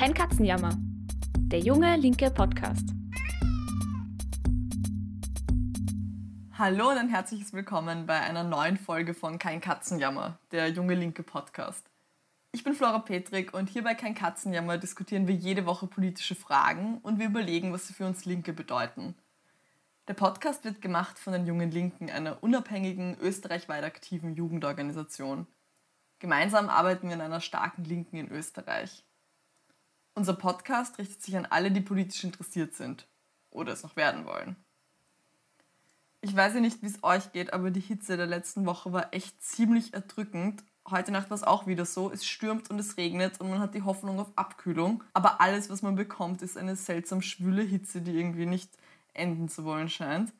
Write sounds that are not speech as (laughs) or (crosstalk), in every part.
Kein Katzenjammer. Der junge linke Podcast. Hallo und ein herzliches Willkommen bei einer neuen Folge von Kein Katzenjammer, der junge linke Podcast. Ich bin Flora Petrik und hier bei Kein Katzenjammer diskutieren wir jede Woche politische Fragen und wir überlegen, was sie für uns Linke bedeuten. Der Podcast wird gemacht von den Jungen Linken, einer unabhängigen, österreichweit aktiven Jugendorganisation. Gemeinsam arbeiten wir in einer starken Linken in Österreich. Unser Podcast richtet sich an alle, die politisch interessiert sind oder es noch werden wollen. Ich weiß ja nicht, wie es euch geht, aber die Hitze der letzten Woche war echt ziemlich erdrückend. Heute Nacht war es auch wieder so. Es stürmt und es regnet und man hat die Hoffnung auf Abkühlung. Aber alles, was man bekommt, ist eine seltsam schwüle Hitze, die irgendwie nicht enden zu wollen scheint.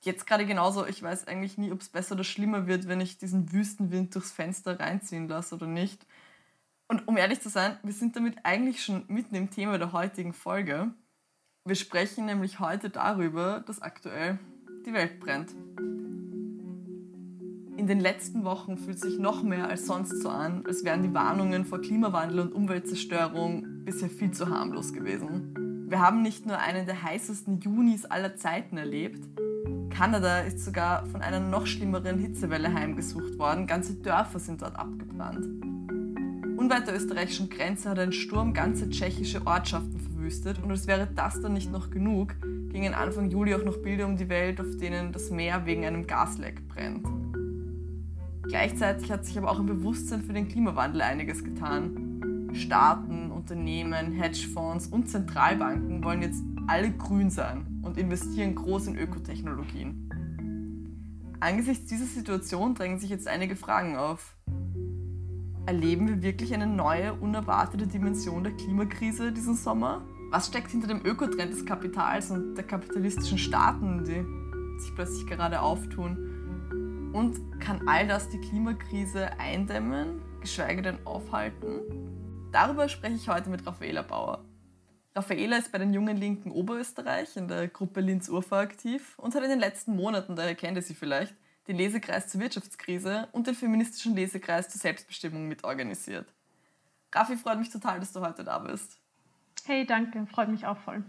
Jetzt gerade genauso, ich weiß eigentlich nie, ob es besser oder schlimmer wird, wenn ich diesen Wüstenwind durchs Fenster reinziehen lasse oder nicht. Und um ehrlich zu sein, wir sind damit eigentlich schon mitten im Thema der heutigen Folge. Wir sprechen nämlich heute darüber, dass aktuell die Welt brennt. In den letzten Wochen fühlt sich noch mehr als sonst so an, als wären die Warnungen vor Klimawandel und Umweltzerstörung bisher viel zu harmlos gewesen. Wir haben nicht nur einen der heißesten Junis aller Zeiten erlebt, Kanada ist sogar von einer noch schlimmeren Hitzewelle heimgesucht worden, ganze Dörfer sind dort abgebrannt. Unweit der österreichischen Grenze hat ein Sturm ganze tschechische Ortschaften verwüstet und als wäre das dann nicht noch genug, gingen Anfang Juli auch noch Bilder um die Welt, auf denen das Meer wegen einem Gasleck brennt. Gleichzeitig hat sich aber auch im Bewusstsein für den Klimawandel einiges getan. Staaten, Unternehmen, Hedgefonds und Zentralbanken wollen jetzt alle grün sein und investieren groß in Ökotechnologien. Angesichts dieser Situation drängen sich jetzt einige Fragen auf. Erleben wir wirklich eine neue, unerwartete Dimension der Klimakrise diesen Sommer? Was steckt hinter dem Ökotrend des Kapitals und der kapitalistischen Staaten, die sich plötzlich gerade auftun? Und kann all das die Klimakrise eindämmen, geschweige denn aufhalten? Darüber spreche ich heute mit Raffaela Bauer. Raffaela ist bei den Jungen Linken Oberösterreich in der Gruppe Linz-Urfa aktiv und hat in den letzten Monaten, daher kennt ihr sie vielleicht, den Lesekreis zur Wirtschaftskrise und den feministischen Lesekreis zur Selbstbestimmung mitorganisiert. Raffi, freut mich total, dass du heute da bist. Hey, danke, freut mich auch voll.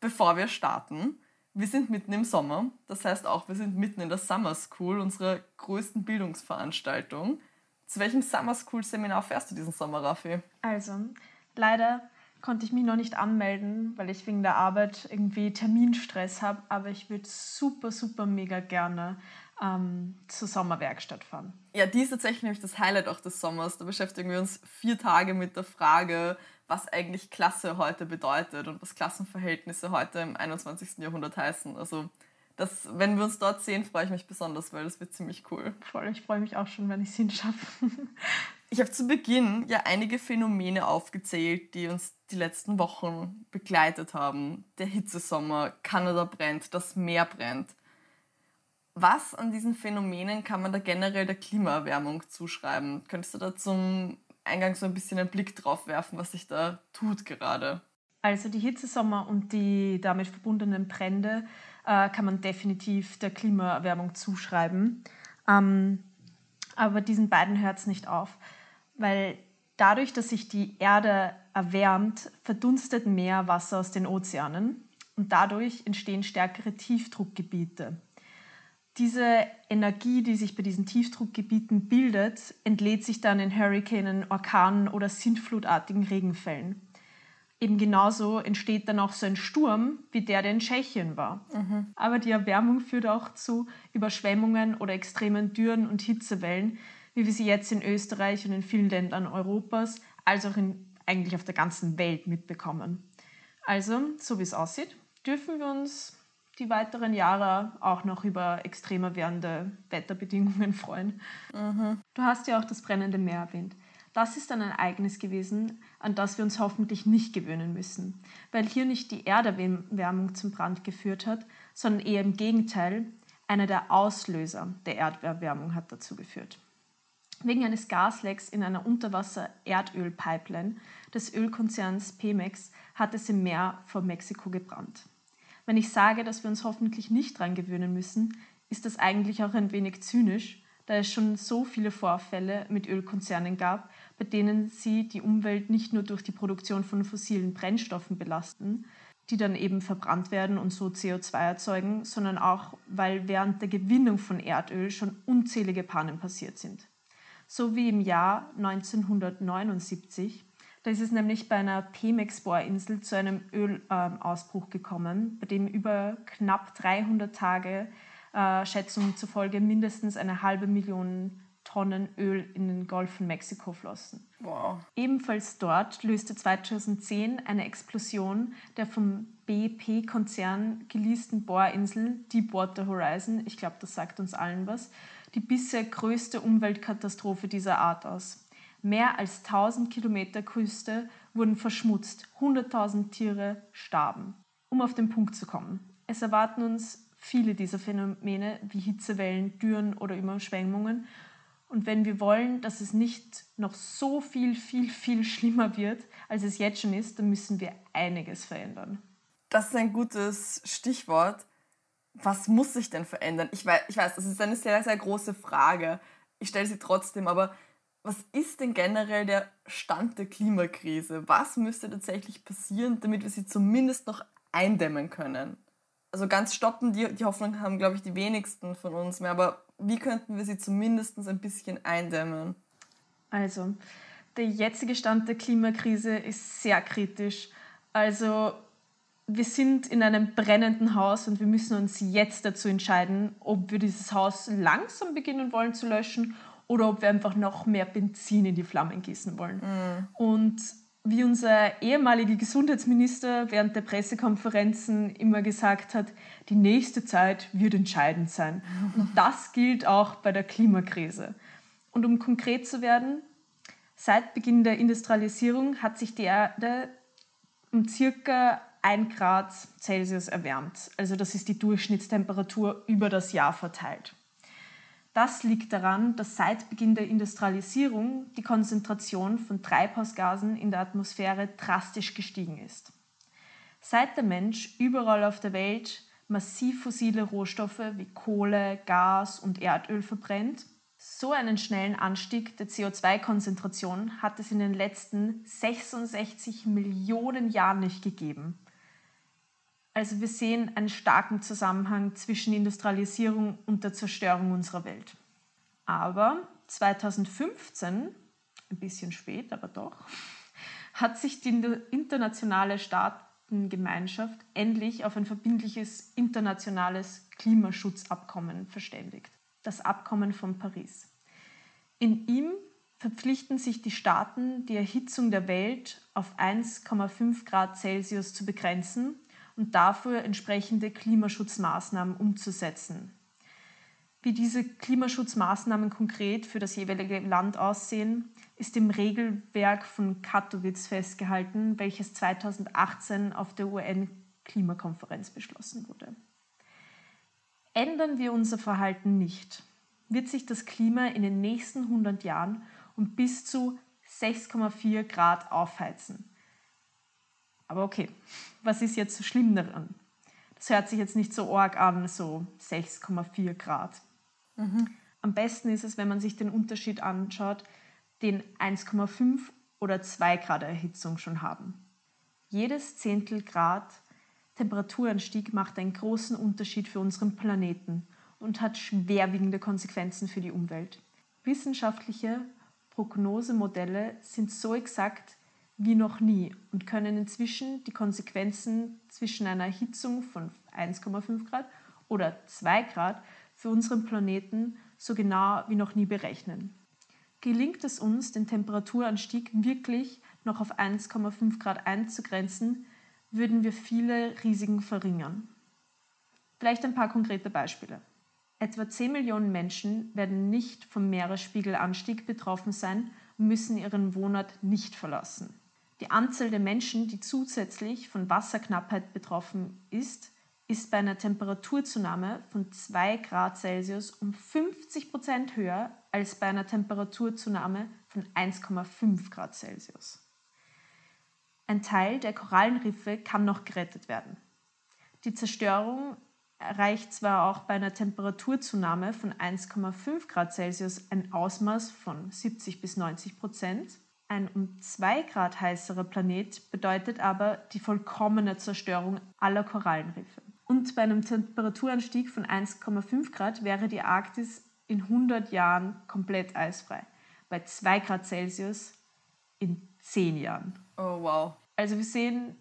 Bevor wir starten, wir sind mitten im Sommer, das heißt auch, wir sind mitten in der Summer School, unserer größten Bildungsveranstaltung. Zu welchem Summer School Seminar fährst du diesen Sommer, Raffi? Also, leider konnte ich mich noch nicht anmelden, weil ich wegen der Arbeit irgendwie Terminstress habe, aber ich würde super, super mega gerne ähm, zur Sommerwerkstatt fahren. Ja, die ist tatsächlich nämlich das Highlight auch des Sommers. Da beschäftigen wir uns vier Tage mit der Frage, was eigentlich Klasse heute bedeutet und was Klassenverhältnisse heute im 21. Jahrhundert heißen. Also das, wenn wir uns dort sehen, freue ich mich besonders, weil das wird ziemlich cool. Voll, ich freue mich auch schon, wenn ich es hinschaffe. (laughs) ich habe zu Beginn ja einige Phänomene aufgezählt, die uns die letzten Wochen begleitet haben. Der Hitzesommer, Kanada brennt, das Meer brennt. Was an diesen Phänomenen kann man da generell der Klimaerwärmung zuschreiben? Könntest du da zum Eingang so ein bisschen einen Blick drauf werfen, was sich da tut gerade? Also die Hitzesommer und die damit verbundenen Brände äh, kann man definitiv der Klimaerwärmung zuschreiben. Ähm, aber diesen beiden hört es nicht auf, weil dadurch, dass sich die Erde erwärmt, verdunstet mehr Wasser aus den Ozeanen und dadurch entstehen stärkere Tiefdruckgebiete. Diese Energie, die sich bei diesen Tiefdruckgebieten bildet, entlädt sich dann in Hurrikanen, Orkanen oder sintflutartigen Regenfällen. Eben genauso entsteht dann auch so ein Sturm, wie der, der in Tschechien war. Mhm. Aber die Erwärmung führt auch zu Überschwemmungen oder extremen Dürren und Hitzewellen, wie wir sie jetzt in Österreich und in vielen Ländern Europas, als auch in, eigentlich auf der ganzen Welt mitbekommen. Also, so wie es aussieht, dürfen wir uns die weiteren Jahre auch noch über extremer werdende Wetterbedingungen (laughs) freuen. Mhm. Du hast ja auch das brennende Meer erwähnt. Das ist ein Ereignis gewesen, an das wir uns hoffentlich nicht gewöhnen müssen, weil hier nicht die Erderwärmung zum Brand geführt hat, sondern eher im Gegenteil, einer der Auslöser der Erderwärmung hat dazu geführt. Wegen eines Gaslecks in einer Unterwasser-Erdöl-Pipeline des Ölkonzerns Pemex hat es im Meer vor Mexiko gebrannt. Wenn ich sage, dass wir uns hoffentlich nicht daran gewöhnen müssen, ist das eigentlich auch ein wenig zynisch, da es schon so viele Vorfälle mit Ölkonzernen gab, bei denen sie die Umwelt nicht nur durch die Produktion von fossilen Brennstoffen belasten, die dann eben verbrannt werden und so CO2 erzeugen, sondern auch, weil während der Gewinnung von Erdöl schon unzählige Pannen passiert sind. So wie im Jahr 1979. Da ist es nämlich bei einer Pemex-Bohrinsel zu einem Ölausbruch gekommen, bei dem über knapp 300 Tage äh, Schätzungen zufolge mindestens eine halbe Million Tonnen Öl in den Golf von Mexiko flossen. Wow. Ebenfalls dort löste 2010 eine Explosion der vom BP-Konzern geleasten Bohrinsel Deepwater Horizon, ich glaube, das sagt uns allen was, die bisher größte Umweltkatastrophe dieser Art aus. Mehr als 1000 Kilometer Küste wurden verschmutzt, 100.000 Tiere starben. Um auf den Punkt zu kommen. Es erwarten uns viele dieser Phänomene wie Hitzewellen, Dürren oder Überschwemmungen und wenn wir wollen, dass es nicht noch so viel, viel, viel (laughs) schlimmer wird, als es jetzt schon ist, dann müssen wir einiges verändern. Das ist ein gutes Stichwort. Was muss sich denn verändern? Ich weiß, ich weiß, das ist eine sehr, sehr große Frage. Ich stelle sie trotzdem, aber was ist denn generell der Stand der Klimakrise? Was müsste tatsächlich passieren, damit wir sie zumindest noch eindämmen können? Also ganz stoppen, die, die Hoffnung haben, glaube ich, die wenigsten von uns mehr, aber wie könnten wir sie zumindest ein bisschen eindämmen? Also, der jetzige Stand der Klimakrise ist sehr kritisch. Also, wir sind in einem brennenden Haus und wir müssen uns jetzt dazu entscheiden, ob wir dieses Haus langsam beginnen wollen zu löschen oder ob wir einfach noch mehr Benzin in die Flammen gießen wollen. Mhm. Und wie unser ehemaliger Gesundheitsminister während der Pressekonferenzen immer gesagt hat, die nächste Zeit wird entscheidend sein. (laughs) Und das gilt auch bei der Klimakrise. Und um konkret zu werden, seit Beginn der Industrialisierung hat sich die Erde um circa 1 Grad Celsius erwärmt. Also das ist die Durchschnittstemperatur über das Jahr verteilt. Das liegt daran, dass seit Beginn der Industrialisierung die Konzentration von Treibhausgasen in der Atmosphäre drastisch gestiegen ist. Seit der Mensch überall auf der Welt massiv fossile Rohstoffe wie Kohle, Gas und Erdöl verbrennt, so einen schnellen Anstieg der CO2-Konzentration hat es in den letzten 66 Millionen Jahren nicht gegeben. Also wir sehen einen starken Zusammenhang zwischen Industrialisierung und der Zerstörung unserer Welt. Aber 2015, ein bisschen spät, aber doch, hat sich die internationale Staatengemeinschaft endlich auf ein verbindliches internationales Klimaschutzabkommen verständigt, das Abkommen von Paris. In ihm verpflichten sich die Staaten, die Erhitzung der Welt auf 1,5 Grad Celsius zu begrenzen und dafür entsprechende Klimaschutzmaßnahmen umzusetzen. Wie diese Klimaschutzmaßnahmen konkret für das jeweilige Land aussehen, ist im Regelwerk von Katowice festgehalten, welches 2018 auf der UN-Klimakonferenz beschlossen wurde. Ändern wir unser Verhalten nicht, wird sich das Klima in den nächsten 100 Jahren um bis zu 6,4 Grad aufheizen. Aber okay, was ist jetzt so schlimm daran? Das hört sich jetzt nicht so arg an, so 6,4 Grad. Mhm. Am besten ist es, wenn man sich den Unterschied anschaut, den 1,5 oder 2 Grad Erhitzung schon haben. Jedes Zehntel Grad Temperaturanstieg macht einen großen Unterschied für unseren Planeten und hat schwerwiegende Konsequenzen für die Umwelt. Wissenschaftliche Prognosemodelle sind so exakt wie noch nie und können inzwischen die Konsequenzen zwischen einer Erhitzung von 1,5 Grad oder 2 Grad für unseren Planeten so genau wie noch nie berechnen. Gelingt es uns, den Temperaturanstieg wirklich noch auf 1,5 Grad einzugrenzen, würden wir viele Risiken verringern. Vielleicht ein paar konkrete Beispiele. Etwa 10 Millionen Menschen werden nicht vom Meeresspiegelanstieg betroffen sein und müssen ihren Wohnort nicht verlassen. Die Anzahl der Menschen, die zusätzlich von Wasserknappheit betroffen ist, ist bei einer Temperaturzunahme von 2 Grad Celsius um 50 Prozent höher als bei einer Temperaturzunahme von 1,5 Grad Celsius. Ein Teil der Korallenriffe kann noch gerettet werden. Die Zerstörung erreicht zwar auch bei einer Temperaturzunahme von 1,5 Grad Celsius ein Ausmaß von 70 bis 90 Prozent. Ein um 2 Grad heißerer Planet bedeutet aber die vollkommene Zerstörung aller Korallenriffe. Und bei einem Temperaturanstieg von 1,5 Grad wäre die Arktis in 100 Jahren komplett eisfrei. Bei 2 Grad Celsius in 10 Jahren. Oh, wow. Also wir sehen,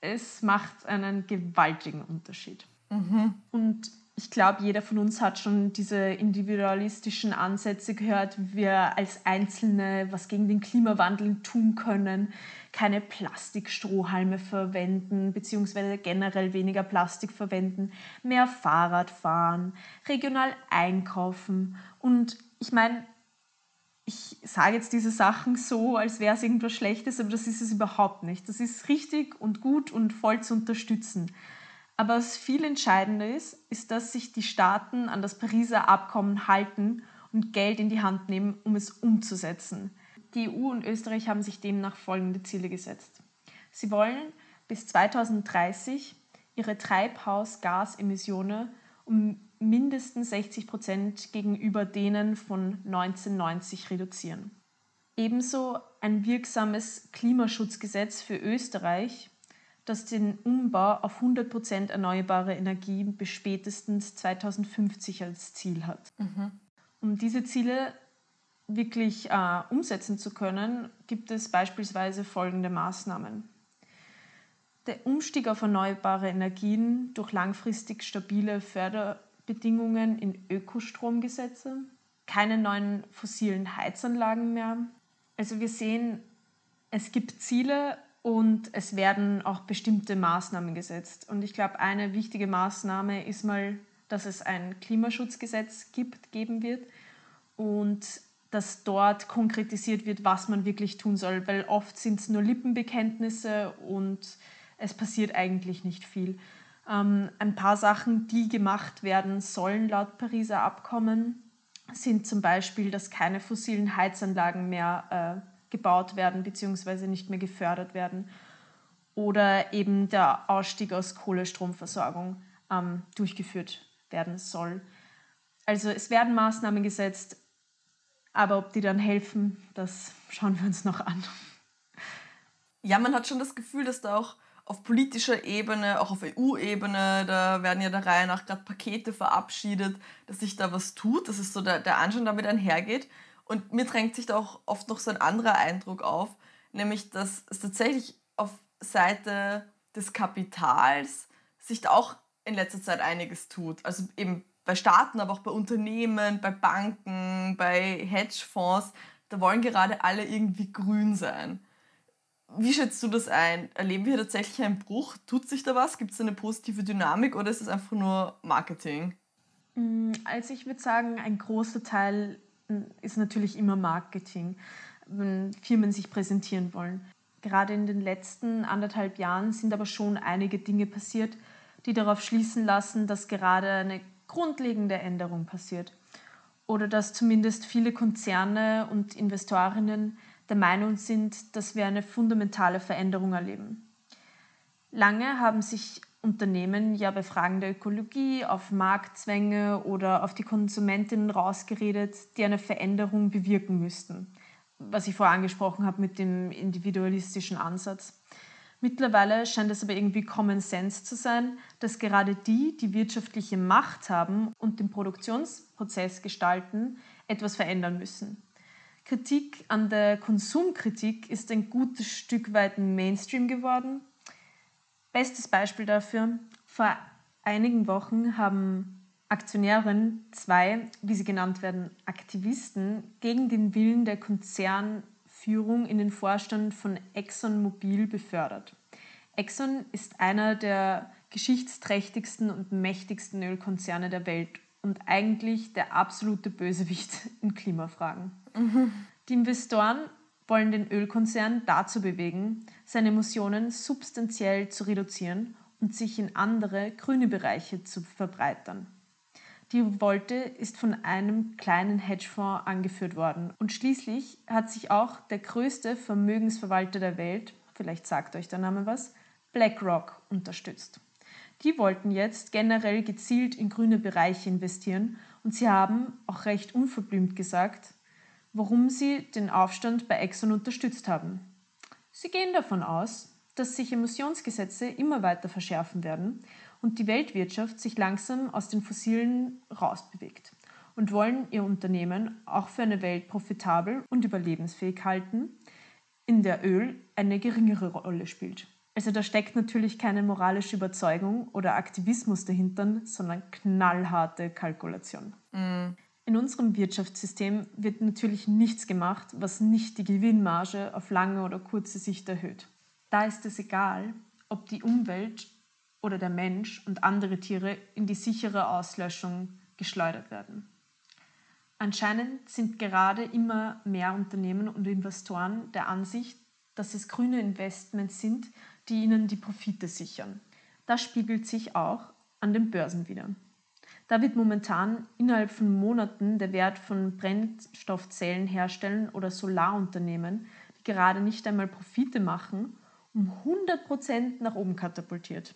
es macht einen gewaltigen Unterschied. Mhm. Und ich glaube, jeder von uns hat schon diese individualistischen Ansätze gehört, wie wir als Einzelne was gegen den Klimawandel tun können, keine Plastikstrohhalme verwenden, beziehungsweise generell weniger Plastik verwenden, mehr Fahrrad fahren, regional einkaufen. Und ich meine, ich sage jetzt diese Sachen so, als wäre es irgendwas Schlechtes, aber das ist es überhaupt nicht. Das ist richtig und gut und voll zu unterstützen. Aber was viel entscheidender ist, ist, dass sich die Staaten an das Pariser Abkommen halten und Geld in die Hand nehmen, um es umzusetzen. Die EU und Österreich haben sich demnach folgende Ziele gesetzt. Sie wollen bis 2030 ihre Treibhausgasemissionen um mindestens 60 Prozent gegenüber denen von 1990 reduzieren. Ebenso ein wirksames Klimaschutzgesetz für Österreich das den Umbau auf 100% erneuerbare Energie bis spätestens 2050 als Ziel hat. Mhm. Um diese Ziele wirklich äh, umsetzen zu können, gibt es beispielsweise folgende Maßnahmen. Der Umstieg auf erneuerbare Energien durch langfristig stabile Förderbedingungen in Ökostromgesetze, keine neuen fossilen Heizanlagen mehr. Also wir sehen, es gibt Ziele und es werden auch bestimmte Maßnahmen gesetzt. Und ich glaube, eine wichtige Maßnahme ist mal, dass es ein Klimaschutzgesetz gibt, geben wird und dass dort konkretisiert wird, was man wirklich tun soll, weil oft sind es nur Lippenbekenntnisse und es passiert eigentlich nicht viel. Ähm, ein paar Sachen, die gemacht werden sollen laut Pariser Abkommen, sind zum Beispiel, dass keine fossilen Heizanlagen mehr äh, gebaut werden bzw. nicht mehr gefördert werden. Oder eben der Ausstieg aus Kohlestromversorgung ähm, durchgeführt werden soll. Also es werden Maßnahmen gesetzt, aber ob die dann helfen, das schauen wir uns noch an. Ja, man hat schon das Gefühl, dass da auch auf politischer Ebene, auch auf EU-Ebene, da werden ja der Reihe nach gerade Pakete verabschiedet, dass sich da was tut, dass es so der, der Anschein damit einhergeht. Und mir drängt sich da auch oft noch so ein anderer Eindruck auf, nämlich dass es tatsächlich auf Seite des Kapitals sich da auch in letzter Zeit einiges tut. Also eben bei Staaten, aber auch bei Unternehmen, bei Banken, bei Hedgefonds, da wollen gerade alle irgendwie grün sein. Wie schätzt du das ein? Erleben wir tatsächlich einen Bruch? Tut sich da was? Gibt es eine positive Dynamik oder ist es einfach nur Marketing? Mm, also ich würde sagen, ein großer Teil ist natürlich immer Marketing, wenn Firmen sich präsentieren wollen. Gerade in den letzten anderthalb Jahren sind aber schon einige Dinge passiert, die darauf schließen lassen, dass gerade eine grundlegende Änderung passiert. Oder dass zumindest viele Konzerne und Investorinnen der Meinung sind, dass wir eine fundamentale Veränderung erleben. Lange haben sich Unternehmen ja bei Fragen der Ökologie auf Marktzwänge oder auf die Konsumentinnen rausgeredet, die eine Veränderung bewirken müssten. Was ich vorher angesprochen habe mit dem individualistischen Ansatz. Mittlerweile scheint es aber irgendwie Common Sense zu sein, dass gerade die, die wirtschaftliche Macht haben und den Produktionsprozess gestalten, etwas verändern müssen. Kritik an der Konsumkritik ist ein gutes Stück weit Mainstream geworden Bestes Beispiel dafür, vor einigen Wochen haben Aktionärinnen zwei, wie sie genannt werden, Aktivisten gegen den Willen der Konzernführung in den Vorstand von ExxonMobil befördert. Exxon ist einer der geschichtsträchtigsten und mächtigsten Ölkonzerne der Welt und eigentlich der absolute Bösewicht (laughs) in Klimafragen. Mhm. Die Investoren wollen den Ölkonzern dazu bewegen, seine Emissionen substanziell zu reduzieren und sich in andere grüne Bereiche zu verbreitern. Die Wolte ist von einem kleinen Hedgefonds angeführt worden und schließlich hat sich auch der größte Vermögensverwalter der Welt, vielleicht sagt euch der Name was, BlackRock unterstützt. Die wollten jetzt generell gezielt in grüne Bereiche investieren und sie haben auch recht unverblümt gesagt, warum sie den Aufstand bei Exxon unterstützt haben. Sie gehen davon aus, dass sich Emissionsgesetze immer weiter verschärfen werden und die Weltwirtschaft sich langsam aus den Fossilen rausbewegt und wollen ihr Unternehmen auch für eine Welt profitabel und überlebensfähig halten, in der Öl eine geringere Rolle spielt. Also da steckt natürlich keine moralische Überzeugung oder Aktivismus dahinter, sondern knallharte Kalkulation. Mm. In unserem Wirtschaftssystem wird natürlich nichts gemacht, was nicht die Gewinnmarge auf lange oder kurze Sicht erhöht. Da ist es egal, ob die Umwelt oder der Mensch und andere Tiere in die sichere Auslöschung geschleudert werden. Anscheinend sind gerade immer mehr Unternehmen und Investoren der Ansicht, dass es grüne Investments sind, die ihnen die Profite sichern. Das spiegelt sich auch an den Börsen wieder. Da wird momentan innerhalb von Monaten der Wert von Brennstoffzellenherstellern oder Solarunternehmen, die gerade nicht einmal Profite machen, um 100% nach oben katapultiert.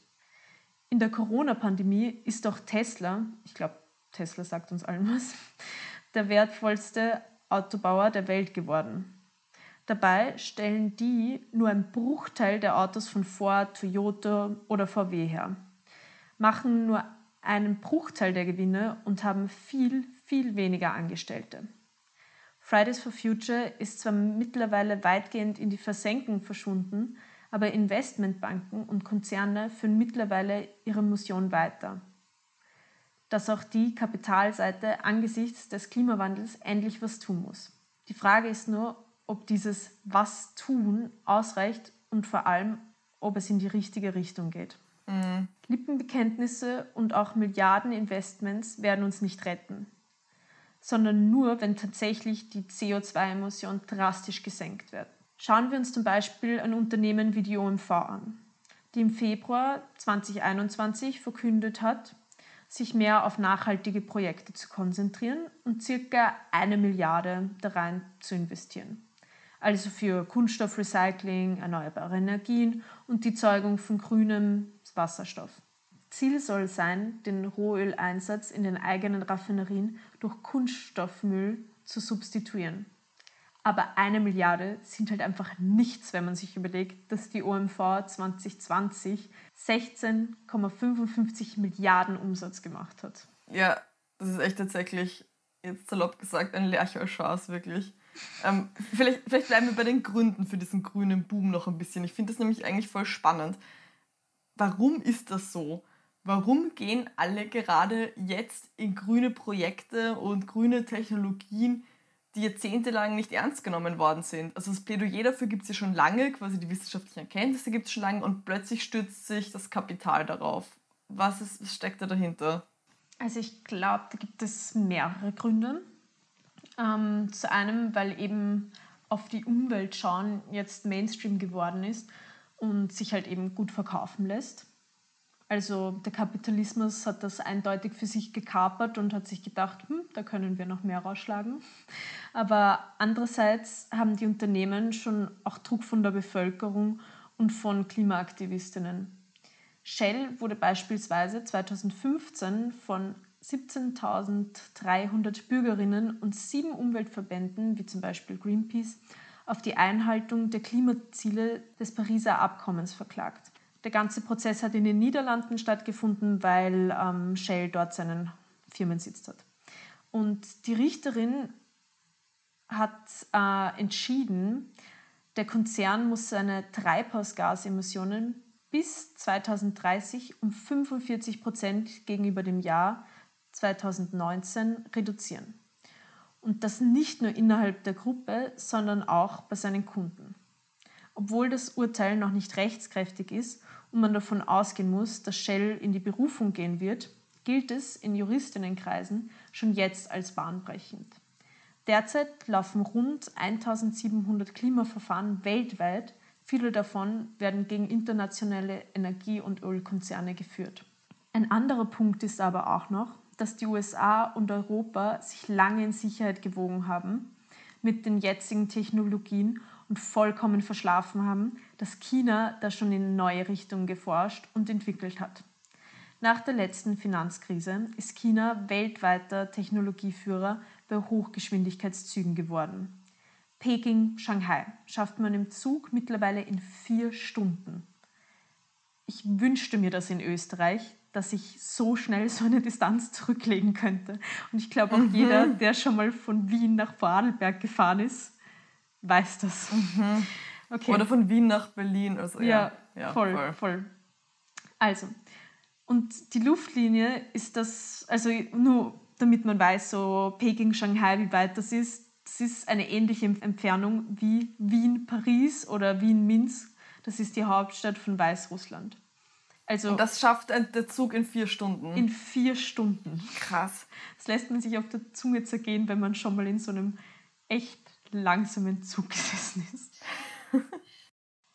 In der Corona-Pandemie ist auch Tesla, ich glaube, Tesla sagt uns allen was, (laughs) der wertvollste Autobauer der Welt geworden. Dabei stellen die nur einen Bruchteil der Autos von Ford, Toyota oder VW her, machen nur einen Bruchteil der Gewinne und haben viel, viel weniger Angestellte. Fridays for Future ist zwar mittlerweile weitgehend in die Versenkung verschwunden, aber Investmentbanken und Konzerne führen mittlerweile ihre Mission weiter. Dass auch die Kapitalseite angesichts des Klimawandels endlich was tun muss. Die Frage ist nur, ob dieses Was tun ausreicht und vor allem, ob es in die richtige Richtung geht. Mhm. Lippenbekenntnisse und auch Milliardeninvestments werden uns nicht retten, sondern nur, wenn tatsächlich die CO2-Emissionen drastisch gesenkt werden. Schauen wir uns zum Beispiel ein Unternehmen wie die OMV an, die im Februar 2021 verkündet hat, sich mehr auf nachhaltige Projekte zu konzentrieren und circa eine Milliarde da rein zu investieren also für Kunststoffrecycling, erneuerbare Energien und die Zeugung von grünem Wasserstoff. Ziel soll sein, den Rohöleinsatz in den eigenen Raffinerien durch Kunststoffmüll zu substituieren. Aber eine Milliarde sind halt einfach nichts, wenn man sich überlegt, dass die OMV 2020 16,55 Milliarden Umsatz gemacht hat. Ja, das ist echt tatsächlich, jetzt salopp gesagt, ein Lerchelchance, wirklich. Ähm, vielleicht, vielleicht bleiben wir bei den Gründen für diesen grünen Boom noch ein bisschen. Ich finde das nämlich eigentlich voll spannend. Warum ist das so? Warum gehen alle gerade jetzt in grüne Projekte und grüne Technologien, die jahrzehntelang nicht ernst genommen worden sind? Also das Plädoyer dafür gibt es ja schon lange, quasi die wissenschaftlichen Erkenntnisse gibt es schon lange und plötzlich stürzt sich das Kapital darauf. Was, ist, was steckt da dahinter? Also ich glaube, da gibt es mehrere Gründe. Ähm, zu einem, weil eben auf die Umwelt schauen jetzt Mainstream geworden ist und sich halt eben gut verkaufen lässt. Also der Kapitalismus hat das eindeutig für sich gekapert und hat sich gedacht, hm, da können wir noch mehr rausschlagen. Aber andererseits haben die Unternehmen schon auch Druck von der Bevölkerung und von Klimaaktivistinnen. Shell wurde beispielsweise 2015 von 17.300 Bürgerinnen und sieben Umweltverbänden, wie zum Beispiel Greenpeace, auf die Einhaltung der Klimaziele des Pariser Abkommens verklagt. Der ganze Prozess hat in den Niederlanden stattgefunden, weil ähm, Shell dort seinen Firmensitz hat. Und die Richterin hat äh, entschieden, der Konzern muss seine Treibhausgasemissionen bis 2030 um 45 Prozent gegenüber dem Jahr 2019 reduzieren. Und das nicht nur innerhalb der Gruppe, sondern auch bei seinen Kunden. Obwohl das Urteil noch nicht rechtskräftig ist und man davon ausgehen muss, dass Shell in die Berufung gehen wird, gilt es in Juristinnenkreisen schon jetzt als bahnbrechend. Derzeit laufen rund 1700 Klimaverfahren weltweit, viele davon werden gegen internationale Energie- und Ölkonzerne geführt. Ein anderer Punkt ist aber auch noch, dass die USA und Europa sich lange in Sicherheit gewogen haben mit den jetzigen Technologien und vollkommen verschlafen haben, dass China da schon in neue Richtungen geforscht und entwickelt hat. Nach der letzten Finanzkrise ist China weltweiter Technologieführer bei Hochgeschwindigkeitszügen geworden. Peking, Shanghai schafft man im Zug mittlerweile in vier Stunden. Ich wünschte mir das in Österreich, dass ich so schnell so eine Distanz zurücklegen könnte. Und ich glaube auch mhm. jeder, der schon mal von Wien nach Vorarlberg gefahren ist, weiß das. Mhm. Okay. Oder von Wien nach Berlin. Also, ja, ja, ja voll, voll, voll. Also, und die Luftlinie ist das, also nur damit man weiß, so Peking, Shanghai, wie weit das ist, das ist eine ähnliche Entfernung wie Wien-Paris oder Wien-Minsk. Das ist die Hauptstadt von Weißrussland. Also Und das schafft der Zug in vier Stunden. In vier Stunden. Krass. Das lässt man sich auf der Zunge zergehen, wenn man schon mal in so einem echt langsamen Zug gesessen ist. (laughs)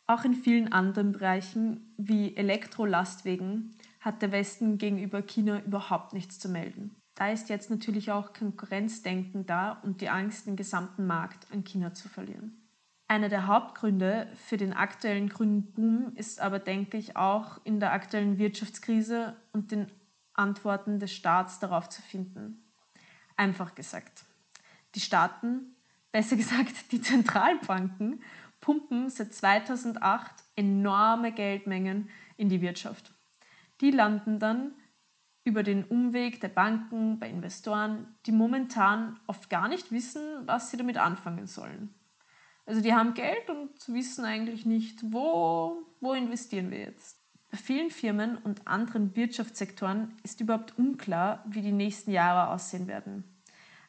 Auch in vielen anderen Bereichen wie Elektrolastwegen hat der Westen gegenüber China überhaupt nichts zu melden. Da ist jetzt natürlich auch Konkurrenzdenken da und die Angst, den gesamten Markt an China zu verlieren. Einer der Hauptgründe für den aktuellen grünen Boom ist aber, denke ich, auch in der aktuellen Wirtschaftskrise und den Antworten des Staats darauf zu finden. Einfach gesagt, die Staaten, besser gesagt die Zentralbanken, pumpen seit 2008 enorme Geldmengen in die Wirtschaft. Die landen dann über den Umweg der Banken bei Investoren, die momentan oft gar nicht wissen, was sie damit anfangen sollen. Also die haben Geld und wissen eigentlich nicht, wo, wo investieren wir jetzt. Bei vielen Firmen und anderen Wirtschaftssektoren ist überhaupt unklar, wie die nächsten Jahre aussehen werden.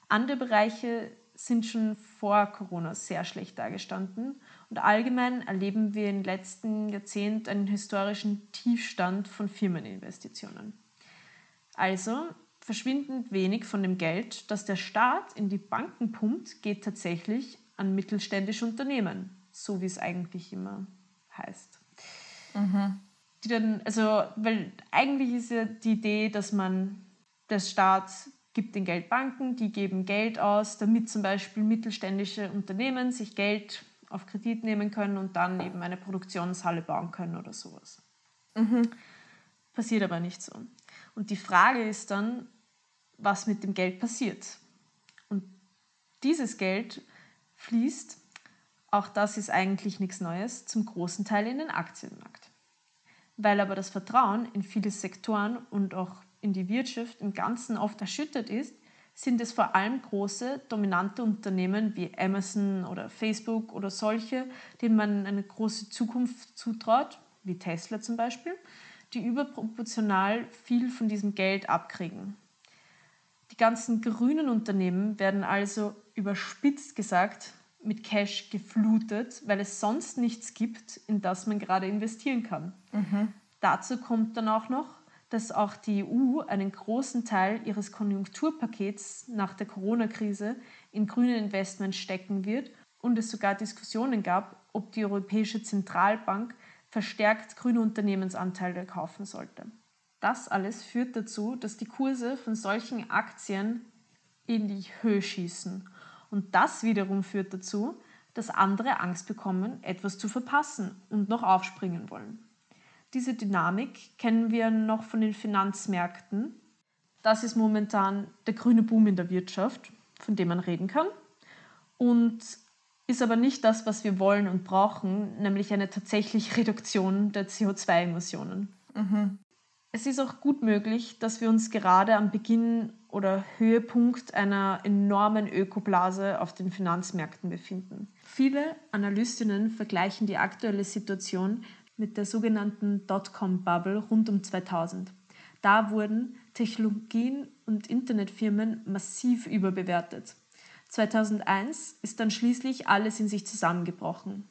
Andere Bereiche sind schon vor Corona sehr schlecht dargestanden und allgemein erleben wir im letzten Jahrzehnt einen historischen Tiefstand von Firmeninvestitionen. Also verschwindend wenig von dem Geld, das der Staat in die Banken pumpt, geht tatsächlich an mittelständische Unternehmen, so wie es eigentlich immer heißt. Mhm. Die dann, also, weil eigentlich ist ja die Idee, dass man, der Staat gibt den Geld Banken, die geben Geld aus, damit zum Beispiel mittelständische Unternehmen sich Geld auf Kredit nehmen können und dann eben eine Produktionshalle bauen können oder sowas. Mhm. Passiert aber nicht so. Und die Frage ist dann, was mit dem Geld passiert. Und dieses Geld fließt, auch das ist eigentlich nichts Neues, zum großen Teil in den Aktienmarkt. Weil aber das Vertrauen in viele Sektoren und auch in die Wirtschaft im Ganzen oft erschüttert ist, sind es vor allem große, dominante Unternehmen wie Amazon oder Facebook oder solche, denen man eine große Zukunft zutraut, wie Tesla zum Beispiel, die überproportional viel von diesem Geld abkriegen. Die ganzen grünen Unternehmen werden also überspitzt gesagt mit Cash geflutet, weil es sonst nichts gibt, in das man gerade investieren kann. Mhm. Dazu kommt dann auch noch, dass auch die EU einen großen Teil ihres Konjunkturpakets nach der Corona-Krise in grüne Investments stecken wird und es sogar Diskussionen gab, ob die Europäische Zentralbank verstärkt grüne Unternehmensanteile kaufen sollte. Das alles führt dazu, dass die Kurse von solchen Aktien in die Höhe schießen. Und das wiederum führt dazu, dass andere Angst bekommen, etwas zu verpassen und noch aufspringen wollen. Diese Dynamik kennen wir noch von den Finanzmärkten. Das ist momentan der grüne Boom in der Wirtschaft, von dem man reden kann. Und ist aber nicht das, was wir wollen und brauchen, nämlich eine tatsächliche Reduktion der CO2-Emissionen. Mhm. Es ist auch gut möglich, dass wir uns gerade am Beginn oder Höhepunkt einer enormen Ökoblase auf den Finanzmärkten befinden. Viele Analystinnen vergleichen die aktuelle Situation mit der sogenannten Dotcom-Bubble rund um 2000. Da wurden Technologien und Internetfirmen massiv überbewertet. 2001 ist dann schließlich alles in sich zusammengebrochen.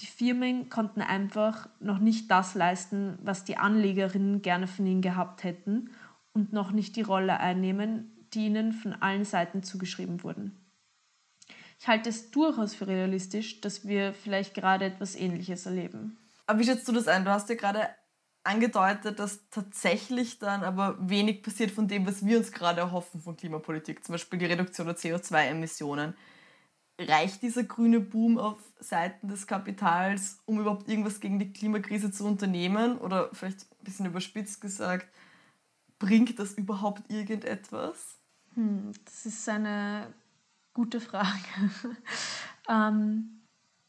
Die Firmen konnten einfach noch nicht das leisten, was die Anlegerinnen gerne von ihnen gehabt hätten und noch nicht die Rolle einnehmen, die ihnen von allen Seiten zugeschrieben wurden. Ich halte es durchaus für realistisch, dass wir vielleicht gerade etwas Ähnliches erleben. Aber wie schätzt du das ein? Du hast ja gerade angedeutet, dass tatsächlich dann aber wenig passiert von dem, was wir uns gerade erhoffen von Klimapolitik, zum Beispiel die Reduktion der CO2-Emissionen. Reicht dieser grüne Boom auf Seiten des Kapitals, um überhaupt irgendwas gegen die Klimakrise zu unternehmen? Oder vielleicht ein bisschen überspitzt gesagt, bringt das überhaupt irgendetwas? Hm, das ist eine gute Frage. (laughs) ähm,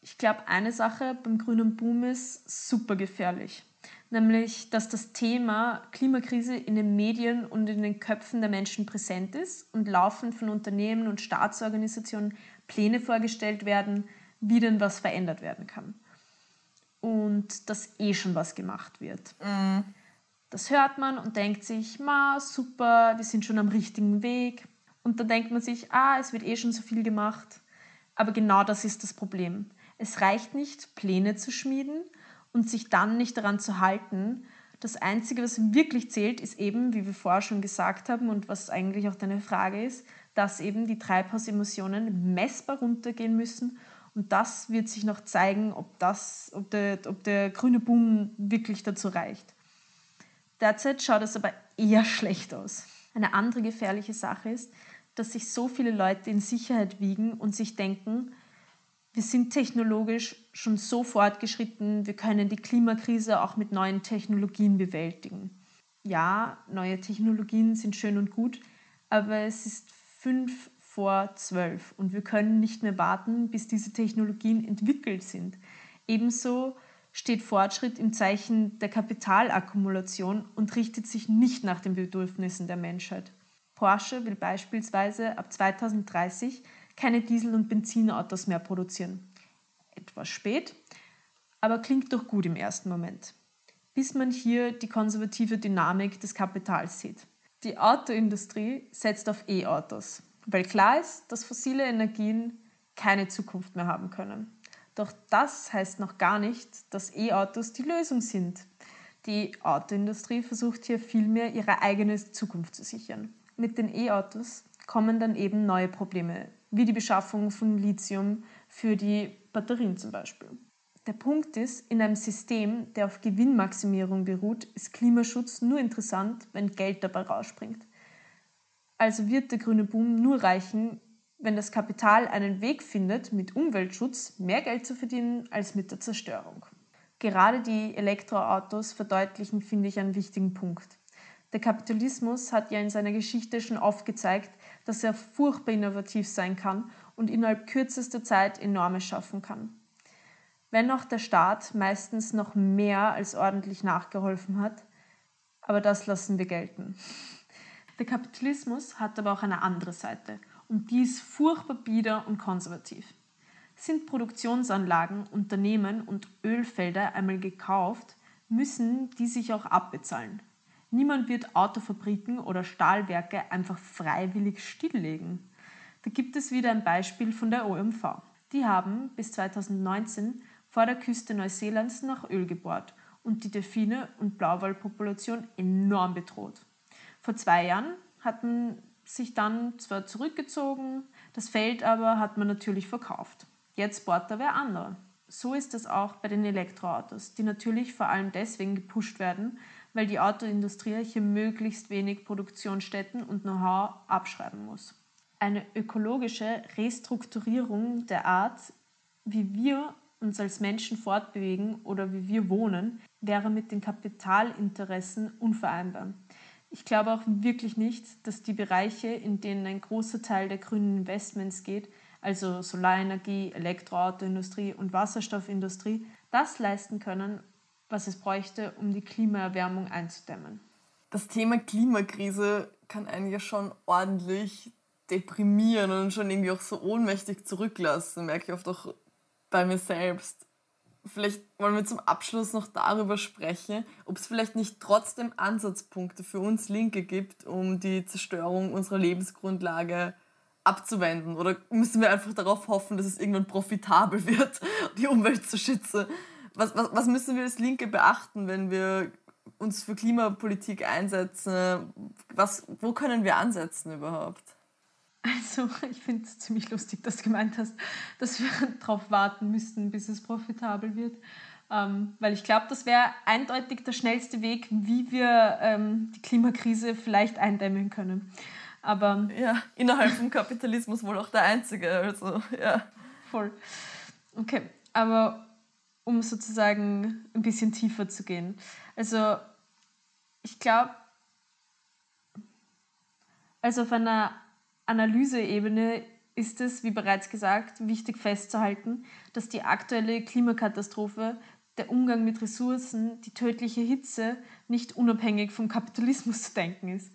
ich glaube, eine Sache beim grünen Boom ist super gefährlich. Nämlich, dass das Thema Klimakrise in den Medien und in den Köpfen der Menschen präsent ist und laufend von Unternehmen und Staatsorganisationen Pläne vorgestellt werden, wie denn was verändert werden kann. Und dass eh schon was gemacht wird. Mhm. Das hört man und denkt sich, ma, super, wir sind schon am richtigen Weg. Und dann denkt man sich, ah, es wird eh schon so viel gemacht. Aber genau das ist das Problem. Es reicht nicht, Pläne zu schmieden und sich dann nicht daran zu halten. Das Einzige, was wirklich zählt, ist eben, wie wir vorher schon gesagt haben und was eigentlich auch deine Frage ist, dass eben die Treibhausemissionen messbar runtergehen müssen. Und das wird sich noch zeigen, ob, das, ob, der, ob der grüne Boom wirklich dazu reicht. Derzeit schaut es aber eher schlecht aus. Eine andere gefährliche Sache ist, dass sich so viele Leute in Sicherheit wiegen und sich denken, wir sind technologisch schon so fortgeschritten, wir können die Klimakrise auch mit neuen Technologien bewältigen. Ja, neue Technologien sind schön und gut, aber es ist fünf vor zwölf und wir können nicht mehr warten, bis diese Technologien entwickelt sind. Ebenso steht Fortschritt im Zeichen der Kapitalakkumulation und richtet sich nicht nach den Bedürfnissen der Menschheit. Porsche will beispielsweise ab 2030 keine Diesel- und Benzinautos mehr produzieren. Etwas spät, aber klingt doch gut im ersten Moment. Bis man hier die konservative Dynamik des Kapitals sieht. Die Autoindustrie setzt auf E-Autos, weil klar ist, dass fossile Energien keine Zukunft mehr haben können. Doch das heißt noch gar nicht, dass E-Autos die Lösung sind. Die Autoindustrie versucht hier vielmehr ihre eigene Zukunft zu sichern. Mit den E-Autos kommen dann eben neue Probleme wie die Beschaffung von Lithium für die Batterien zum Beispiel. Der Punkt ist, in einem System, der auf Gewinnmaximierung beruht, ist Klimaschutz nur interessant, wenn Geld dabei rausspringt. Also wird der grüne Boom nur reichen, wenn das Kapital einen Weg findet, mit Umweltschutz mehr Geld zu verdienen als mit der Zerstörung. Gerade die Elektroautos verdeutlichen, finde ich, einen wichtigen Punkt. Der Kapitalismus hat ja in seiner Geschichte schon aufgezeigt, dass er furchtbar innovativ sein kann und innerhalb kürzester Zeit enormes schaffen kann. Wenn auch der Staat meistens noch mehr als ordentlich nachgeholfen hat, aber das lassen wir gelten. Der Kapitalismus hat aber auch eine andere Seite und die ist furchtbar bieder und konservativ. Sind Produktionsanlagen, Unternehmen und Ölfelder einmal gekauft, müssen die sich auch abbezahlen. Niemand wird Autofabriken oder Stahlwerke einfach freiwillig stilllegen. Da gibt es wieder ein Beispiel von der OMV. Die haben bis 2019 vor der Küste Neuseelands nach Öl gebohrt und die Delfine und Blauwalpopulation enorm bedroht. Vor zwei Jahren hat man sich dann zwar zurückgezogen, das Feld aber hat man natürlich verkauft. Jetzt bohrt da wer andere. So ist es auch bei den Elektroautos, die natürlich vor allem deswegen gepusht werden, weil die Autoindustrie hier möglichst wenig Produktionsstätten und Know-how abschreiben muss. Eine ökologische Restrukturierung der Art, wie wir uns als Menschen fortbewegen oder wie wir wohnen, wäre mit den Kapitalinteressen unvereinbar. Ich glaube auch wirklich nicht, dass die Bereiche, in denen ein großer Teil der grünen Investments geht, also Solarenergie, Elektroautoindustrie und Wasserstoffindustrie, das leisten können, was es bräuchte, um die Klimaerwärmung einzudämmen. Das Thema Klimakrise kann einen ja schon ordentlich deprimieren und schon irgendwie auch so ohnmächtig zurücklassen, merke ich oft auch bei mir selbst. Vielleicht wollen wir zum Abschluss noch darüber sprechen, ob es vielleicht nicht trotzdem Ansatzpunkte für uns Linke gibt, um die Zerstörung unserer Lebensgrundlage abzuwenden. Oder müssen wir einfach darauf hoffen, dass es irgendwann profitabel (laughs) wird, die Umwelt zu schützen? was, was, was müssen wir als Linke beachten, wenn wir uns für Klimapolitik einsetzen? Was, wo können wir ansetzen überhaupt? Also, (laughs) ich finde es ziemlich lustig, dass du gemeint hast, dass wir (laughs) darauf warten müssten, bis es profitabel wird. Ähm, weil ich glaube, das wäre eindeutig der schnellste Weg, wie wir ähm, die Klimakrise vielleicht eindämmen können. Aber ja, innerhalb vom Kapitalismus wohl auch der einzige. Also, ja. Voll. Okay, aber um sozusagen ein bisschen tiefer zu gehen. Also ich glaube, Also auf einer Analyseebene ist es, wie bereits gesagt, wichtig festzuhalten, dass die aktuelle Klimakatastrophe, der Umgang mit Ressourcen, die tödliche Hitze nicht unabhängig vom Kapitalismus (laughs) zu denken ist.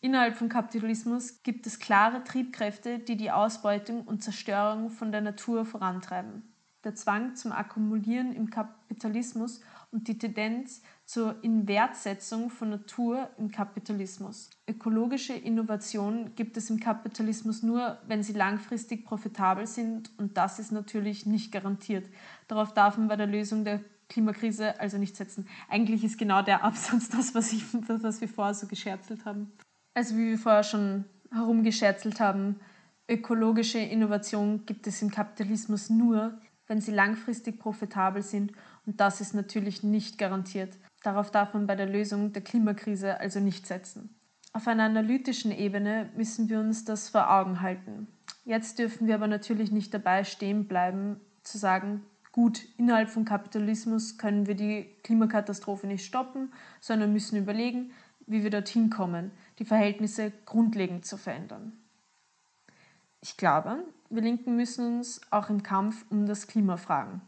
Innerhalb vom Kapitalismus gibt es klare Triebkräfte, die die Ausbeutung und Zerstörung von der Natur vorantreiben. Der Zwang zum Akkumulieren im Kapitalismus und die Tendenz zur Inwertsetzung von Natur im Kapitalismus. Ökologische Innovationen gibt es im Kapitalismus nur, wenn sie langfristig profitabel sind und das ist natürlich nicht garantiert. Darauf darf man bei der Lösung der Klimakrise also nicht setzen. Eigentlich ist genau der Absatz (laughs) das, was, ich, was wir vorher so gescherzelt haben. Also wie wir vorher schon herumgescherzelt haben, ökologische Innovationen gibt es im Kapitalismus nur, wenn sie langfristig profitabel sind und das ist natürlich nicht garantiert. Darauf darf man bei der Lösung der Klimakrise also nicht setzen. Auf einer analytischen Ebene müssen wir uns das vor Augen halten. Jetzt dürfen wir aber natürlich nicht dabei stehen bleiben, zu sagen, gut, innerhalb von Kapitalismus können wir die Klimakatastrophe nicht stoppen, sondern müssen überlegen, wie wir dorthin kommen, die Verhältnisse grundlegend zu verändern. Ich glaube, wir Linken müssen uns auch im Kampf um das Klima fragen.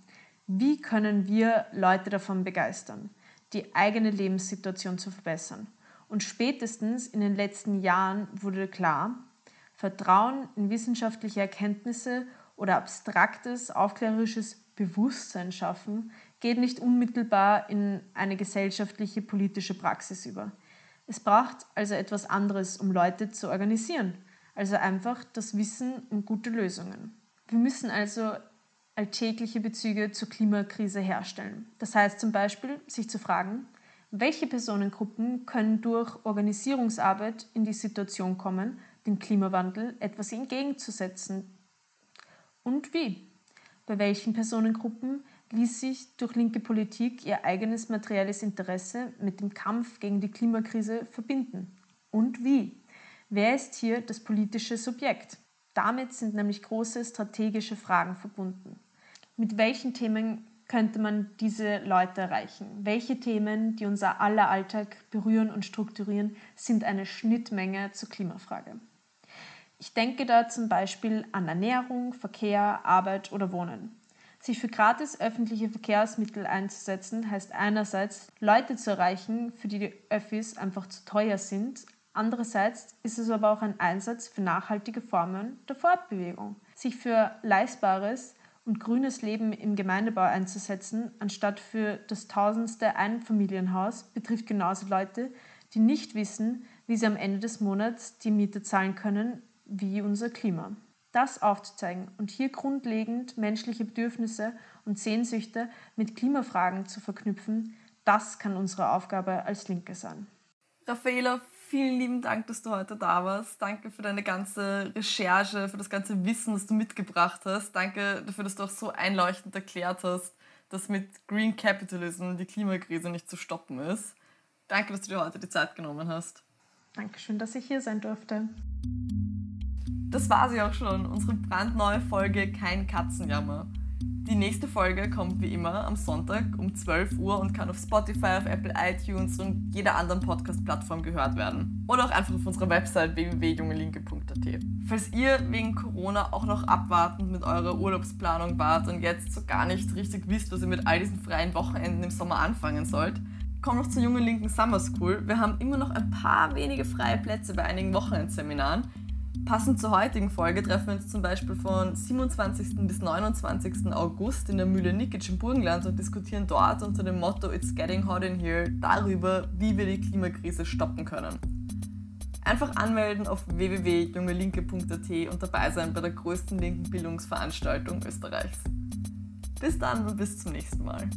Wie können wir Leute davon begeistern, die eigene Lebenssituation zu verbessern? Und spätestens in den letzten Jahren wurde klar, Vertrauen in wissenschaftliche Erkenntnisse oder abstraktes, aufklärerisches Bewusstsein schaffen geht nicht unmittelbar in eine gesellschaftliche politische Praxis über. Es braucht also etwas anderes, um Leute zu organisieren, also einfach das Wissen und gute Lösungen. Wir müssen also alltägliche Bezüge zur Klimakrise herstellen. Das heißt zum Beispiel, sich zu fragen, welche Personengruppen können durch Organisierungsarbeit in die Situation kommen, dem Klimawandel etwas entgegenzusetzen und wie. Bei welchen Personengruppen ließ sich durch linke Politik ihr eigenes materielles Interesse mit dem Kampf gegen die Klimakrise verbinden und wie. Wer ist hier das politische Subjekt? Damit sind nämlich große strategische Fragen verbunden mit welchen Themen könnte man diese Leute erreichen? Welche Themen, die unser aller Alltag berühren und strukturieren, sind eine Schnittmenge zur Klimafrage? Ich denke da zum Beispiel an Ernährung, Verkehr, Arbeit oder Wohnen. Sich für gratis öffentliche Verkehrsmittel einzusetzen, heißt einerseits, Leute zu erreichen, für die die Öffis einfach zu teuer sind. Andererseits ist es aber auch ein Einsatz für nachhaltige Formen der Fortbewegung. Sich für Leistbares und grünes Leben im Gemeindebau einzusetzen, anstatt für das tausendste Einfamilienhaus, betrifft genauso Leute, die nicht wissen, wie sie am Ende des Monats die Miete zahlen können, wie unser Klima. Das aufzuzeigen und hier grundlegend menschliche Bedürfnisse und Sehnsüchte mit Klimafragen zu verknüpfen, das kann unsere Aufgabe als Linke sein. Raffaela, vielen lieben Dank, dass du heute da warst. Danke für deine ganze Recherche, für das ganze Wissen, das du mitgebracht hast. Danke dafür, dass du auch so einleuchtend erklärt hast, dass mit Green Capitalism die Klimakrise nicht zu stoppen ist. Danke, dass du dir heute die Zeit genommen hast. Dankeschön, dass ich hier sein durfte. Das war sie auch schon, unsere brandneue Folge Kein Katzenjammer. Die nächste Folge kommt wie immer am Sonntag um 12 Uhr und kann auf Spotify, auf Apple iTunes und jeder anderen Podcast-Plattform gehört werden. Oder auch einfach auf unserer Website www.jungelinke.at. Falls ihr wegen Corona auch noch abwartend mit eurer Urlaubsplanung wart und jetzt so gar nicht richtig wisst, was ihr mit all diesen freien Wochenenden im Sommer anfangen sollt, kommt noch zur Jungen Linken Summer School. Wir haben immer noch ein paar wenige freie Plätze bei einigen Wochenendseminaren. Passend zur heutigen Folge treffen wir uns zum Beispiel von 27. bis 29. August in der Mühle Nikic im Burgenland und diskutieren dort unter dem Motto It's Getting Hot in Here darüber, wie wir die Klimakrise stoppen können. Einfach anmelden auf www.jungelinke.at und dabei sein bei der größten linken Bildungsveranstaltung Österreichs. Bis dann und bis zum nächsten Mal.